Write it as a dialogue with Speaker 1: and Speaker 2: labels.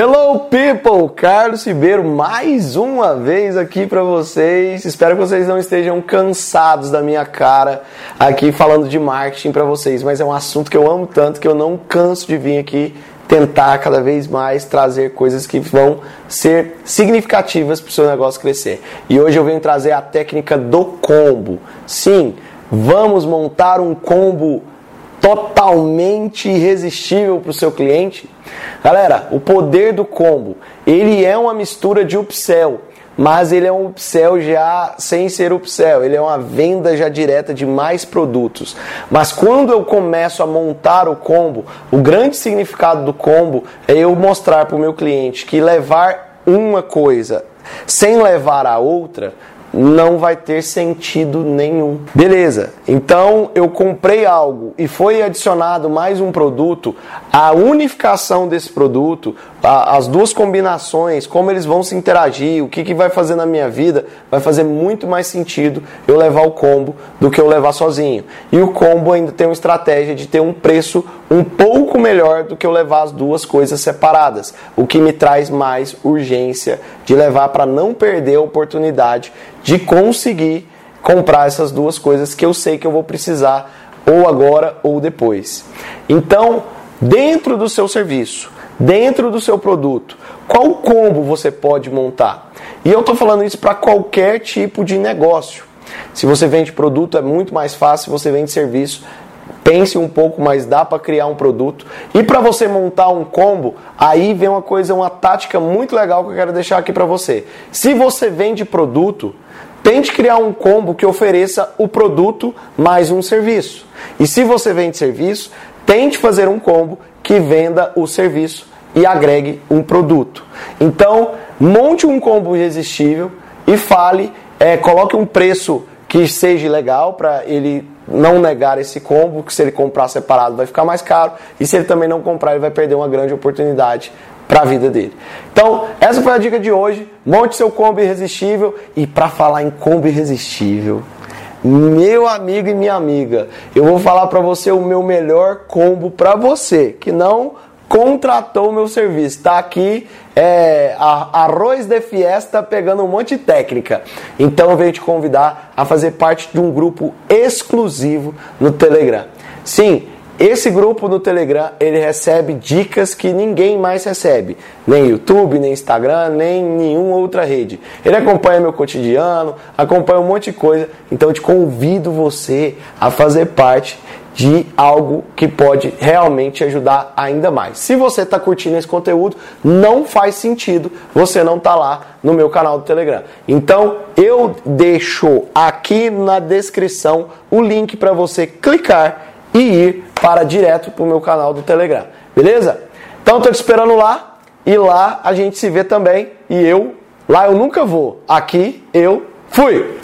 Speaker 1: Hello people, Carlos Ribeiro mais uma vez aqui para vocês. Espero que vocês não estejam cansados da minha cara aqui falando de marketing para vocês, mas é um assunto que eu amo tanto que eu não canso de vir aqui tentar cada vez mais trazer coisas que vão ser significativas para o seu negócio crescer. E hoje eu venho trazer a técnica do combo. Sim, vamos montar um combo totalmente irresistível para o seu cliente? Galera, o poder do combo, ele é uma mistura de upsell, mas ele é um upsell já sem ser upsell, ele é uma venda já direta de mais produtos. Mas quando eu começo a montar o combo, o grande significado do combo é eu mostrar para o meu cliente que levar uma coisa sem levar a outra não vai ter sentido nenhum. Beleza, então eu comprei algo e foi adicionado mais um produto, a unificação desse produto, as duas combinações, como eles vão se interagir, o que, que vai fazer na minha vida, vai fazer muito mais sentido eu levar o combo do que eu levar sozinho. E o combo ainda tem uma estratégia de ter um preço um pouco melhor do que eu levar as duas coisas separadas, o que me traz mais urgência de levar para não perder a oportunidade de conseguir comprar essas duas coisas que eu sei que eu vou precisar ou agora ou depois. Então, dentro do seu serviço, dentro do seu produto, qual combo você pode montar? E eu estou falando isso para qualquer tipo de negócio. Se você vende produto, é muito mais fácil. Se você vende serviço, pense um pouco, mas dá para criar um produto. E para você montar um combo, aí vem uma coisa, uma tática muito legal que eu quero deixar aqui para você. Se você vende produto, tente criar um combo que ofereça o produto mais um serviço. E se você vende serviço, tente fazer um combo que venda o serviço e agregue um produto. Então, monte um combo irresistível e fale, é, coloque um preço que seja legal para ele não negar esse combo, que se ele comprar separado vai ficar mais caro, e se ele também não comprar, ele vai perder uma grande oportunidade para a vida dele. Então, essa foi a dica de hoje. Monte seu combo irresistível e para falar em combo irresistível, meu amigo e minha amiga, eu vou falar para você o meu melhor combo para você, que não contratou o meu serviço. Está aqui é, arroz de fiesta pegando um monte de técnica. Então eu venho te convidar a fazer parte de um grupo exclusivo no Telegram. Sim, esse grupo no Telegram, ele recebe dicas que ninguém mais recebe. Nem YouTube, nem Instagram, nem nenhuma outra rede. Ele acompanha meu cotidiano, acompanha um monte de coisa. Então eu te convido você a fazer parte de algo que pode realmente ajudar ainda mais. Se você está curtindo esse conteúdo, não faz sentido você não estar tá lá no meu canal do Telegram. Então eu deixo aqui na descrição o link para você clicar e ir para direto para o meu canal do Telegram. Beleza? Então estou te esperando lá e lá a gente se vê também. E eu, lá eu nunca vou. Aqui eu fui!